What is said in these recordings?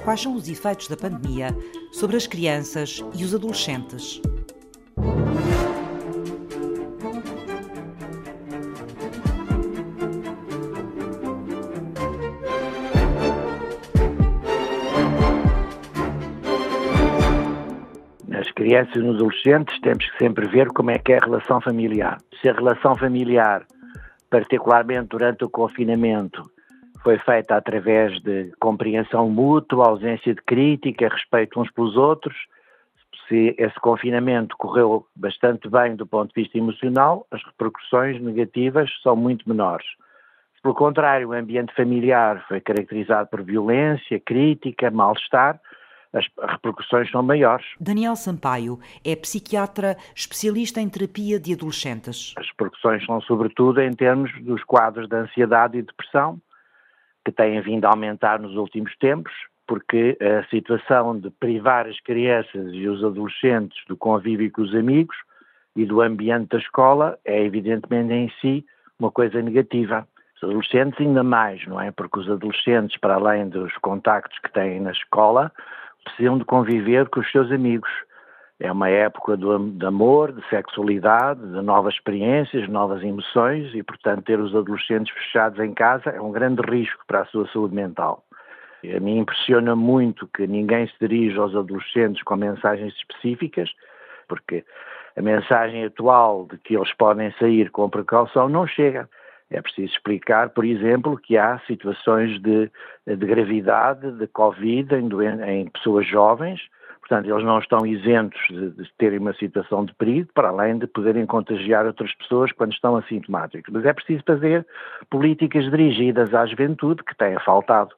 quais são os efeitos da pandemia sobre as crianças e os adolescentes. Nas crianças e nos adolescentes temos que sempre ver como é que é a relação familiar. Se a relação familiar, particularmente durante o confinamento, foi feita através de compreensão mútua, ausência de crítica, respeito uns pelos outros. Se esse confinamento correu bastante bem do ponto de vista emocional, as repercussões negativas são muito menores. Se, pelo contrário, o ambiente familiar foi caracterizado por violência, crítica, mal-estar, as repercussões são maiores. Daniel Sampaio é psiquiatra especialista em terapia de adolescentes. As repercussões são, sobretudo, em termos dos quadros de ansiedade e depressão, que têm vindo a aumentar nos últimos tempos, porque a situação de privar as crianças e os adolescentes do convívio com os amigos e do ambiente da escola é evidentemente em si uma coisa negativa. Os adolescentes ainda mais, não é? Porque os adolescentes, para além dos contactos que têm na escola, precisam de conviver com os seus amigos. É uma época do, de amor, de sexualidade, de novas experiências, novas emoções e, portanto, ter os adolescentes fechados em casa é um grande risco para a sua saúde mental. A mim impressiona muito que ninguém se dirija aos adolescentes com mensagens específicas, porque a mensagem atual de que eles podem sair com precaução não chega. É preciso explicar, por exemplo, que há situações de, de gravidade, de Covid em, em pessoas jovens, Portanto, eles não estão isentos de, de, terem uma situação de perigo, para além de poderem contagiar outras pessoas quando estão assintomáticos. Mas é preciso fazer políticas dirigidas à juventude, que têm faltado.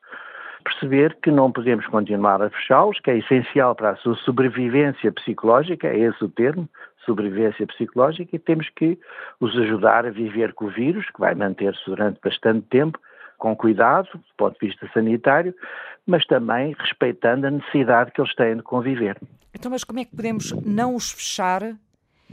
Perceber que não podemos continuar a fechá-los, que é essencial para a sua sobrevivência psicológica, é esse o termo, sobrevivência psicológica, e temos que os ajudar a viver com o vírus, que vai manter-se durante bastante tempo, com cuidado, do ponto de vista sanitário, mas também respeitando a necessidade que eles têm de conviver. Então, mas como é que podemos não os fechar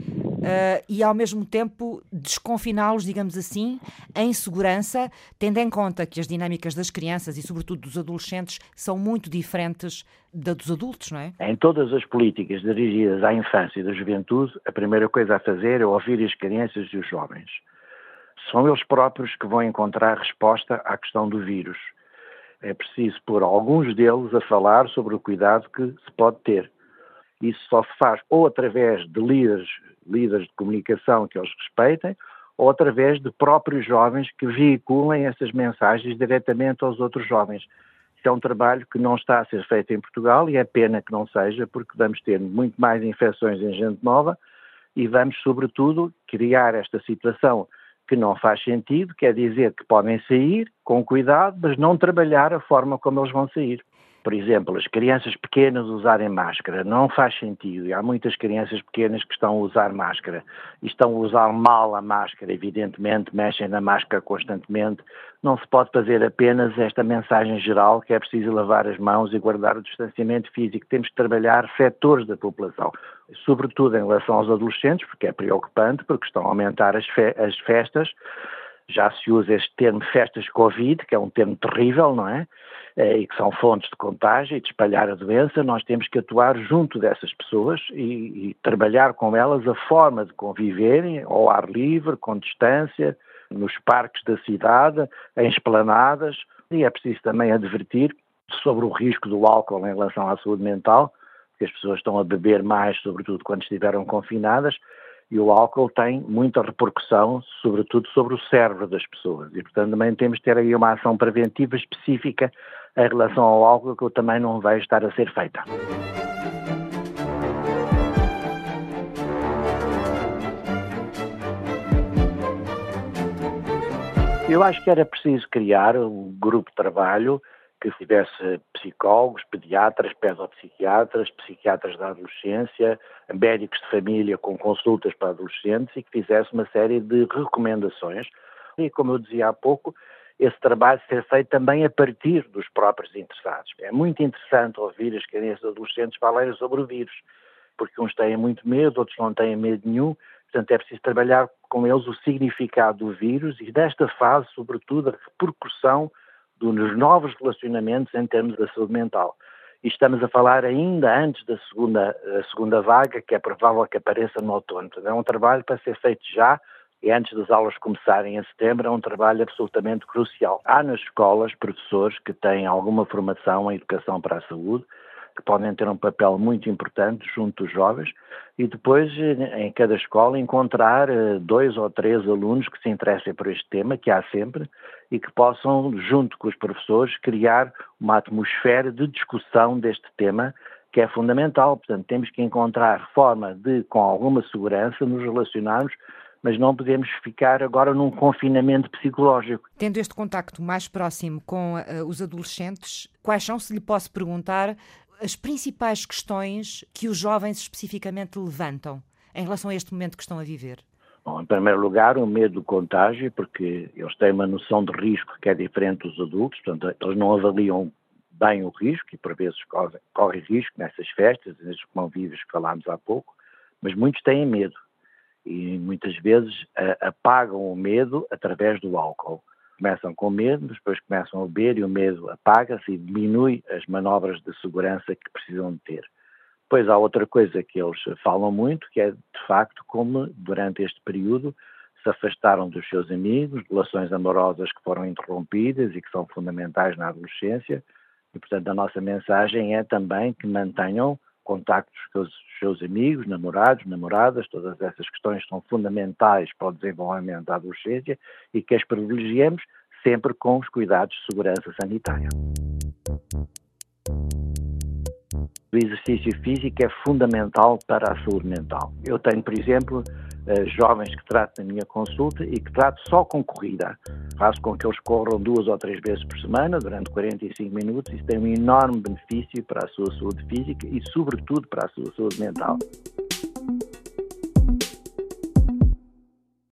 Uh, e ao mesmo tempo desconfiná-los, digamos assim, em segurança, tendo em conta que as dinâmicas das crianças e, sobretudo, dos adolescentes são muito diferentes da dos adultos, não é? Em todas as políticas dirigidas à infância e à juventude, a primeira coisa a fazer é ouvir as crianças e os jovens. São eles próprios que vão encontrar resposta à questão do vírus. É preciso pôr alguns deles a falar sobre o cuidado que se pode ter. Isso só se faz ou através de líderes, líderes de comunicação que eles respeitem, ou através de próprios jovens que veiculem essas mensagens diretamente aos outros jovens. É um trabalho que não está a ser feito em Portugal e é pena que não seja, porque vamos ter muito mais infecções em gente nova e vamos, sobretudo, criar esta situação que não faz sentido, quer dizer que podem sair com cuidado, mas não trabalhar a forma como eles vão sair. Por exemplo, as crianças pequenas usarem máscara não faz sentido. E há muitas crianças pequenas que estão a usar máscara e estão a usar mal a máscara, evidentemente, mexem na máscara constantemente. Não se pode fazer apenas esta mensagem geral que é preciso lavar as mãos e guardar o distanciamento físico. Temos que trabalhar setores da população, sobretudo em relação aos adolescentes, porque é preocupante, porque estão a aumentar as, fe as festas já se usa este termo festas Covid, que é um termo terrível, não é? Eh, e que são fontes de contágio e de espalhar a doença, nós temos que atuar junto dessas pessoas e, e trabalhar com elas a forma de conviverem ao ar livre, com distância, nos parques da cidade, em esplanadas, e é preciso também advertir sobre o risco do álcool em relação à saúde mental, porque as pessoas estão a beber mais, sobretudo quando estiveram confinadas, e o álcool tem muita repercussão, sobretudo sobre o cérebro das pessoas. E, portanto, também temos de ter aí uma ação preventiva específica em relação ao álcool que eu também não vejo estar a ser feita. Eu acho que era preciso criar um grupo de trabalho que tivesse psicólogos, pediatras, pedopsiquiatras, psiquiatras da adolescência, médicos de família com consultas para adolescentes e que fizesse uma série de recomendações. E, como eu dizia há pouco, esse trabalho ser feito também a partir dos próprios interessados. É muito interessante ouvir as crianças adolescentes falarem sobre o vírus, porque uns têm muito medo, outros não têm medo nenhum, portanto é preciso trabalhar com eles o significado do vírus e desta fase, sobretudo, a repercussão dos novos relacionamentos em termos da saúde mental. e estamos a falar ainda antes da segunda, da segunda vaga, que é provável que apareça no outono. Portanto, é um trabalho para ser feito já e antes das aulas começarem em setembro, é um trabalho absolutamente crucial. Há nas escolas professores que têm alguma formação em educação para a saúde, que podem ter um papel muito importante junto dos jovens e depois em cada escola encontrar eh, dois ou três alunos que se interessem por este tema, que há sempre, e que possam, junto com os professores, criar uma atmosfera de discussão deste tema que é fundamental. Portanto, temos que encontrar forma de, com alguma segurança, nos relacionarmos mas não podemos ficar agora num confinamento psicológico. Tendo este contacto mais próximo com uh, os adolescentes, quais são, se lhe posso perguntar, as principais questões que os jovens especificamente levantam em relação a este momento que estão a viver? Bom, em primeiro lugar, o medo do contágio, porque eles têm uma noção de risco que é diferente dos adultos, portanto, eles não avaliam bem o risco e por vezes correm corre risco nessas festas, nesses convívios que falámos há pouco, mas muitos têm medo e muitas vezes apagam o medo através do álcool. Começam com medo, depois começam a beber e o medo apaga-se e diminui as manobras de segurança que precisam de ter. Depois há outra coisa que eles falam muito, que é de facto como durante este período se afastaram dos seus amigos, relações amorosas que foram interrompidas e que são fundamentais na adolescência. E, portanto, a nossa mensagem é também que mantenham contactos com os seus amigos, namorados, namoradas, todas essas questões são fundamentais para o desenvolvimento da adolescência e que as privilegiemos sempre com os cuidados de segurança sanitária. O exercício físico é fundamental para a saúde mental. Eu tenho, por exemplo, eh, jovens que trato na minha consulta e que trato só com corrida. Faço com que eles corram duas ou três vezes por semana, durante 45 minutos. Isso tem um enorme benefício para a sua saúde física e, sobretudo, para a sua saúde mental.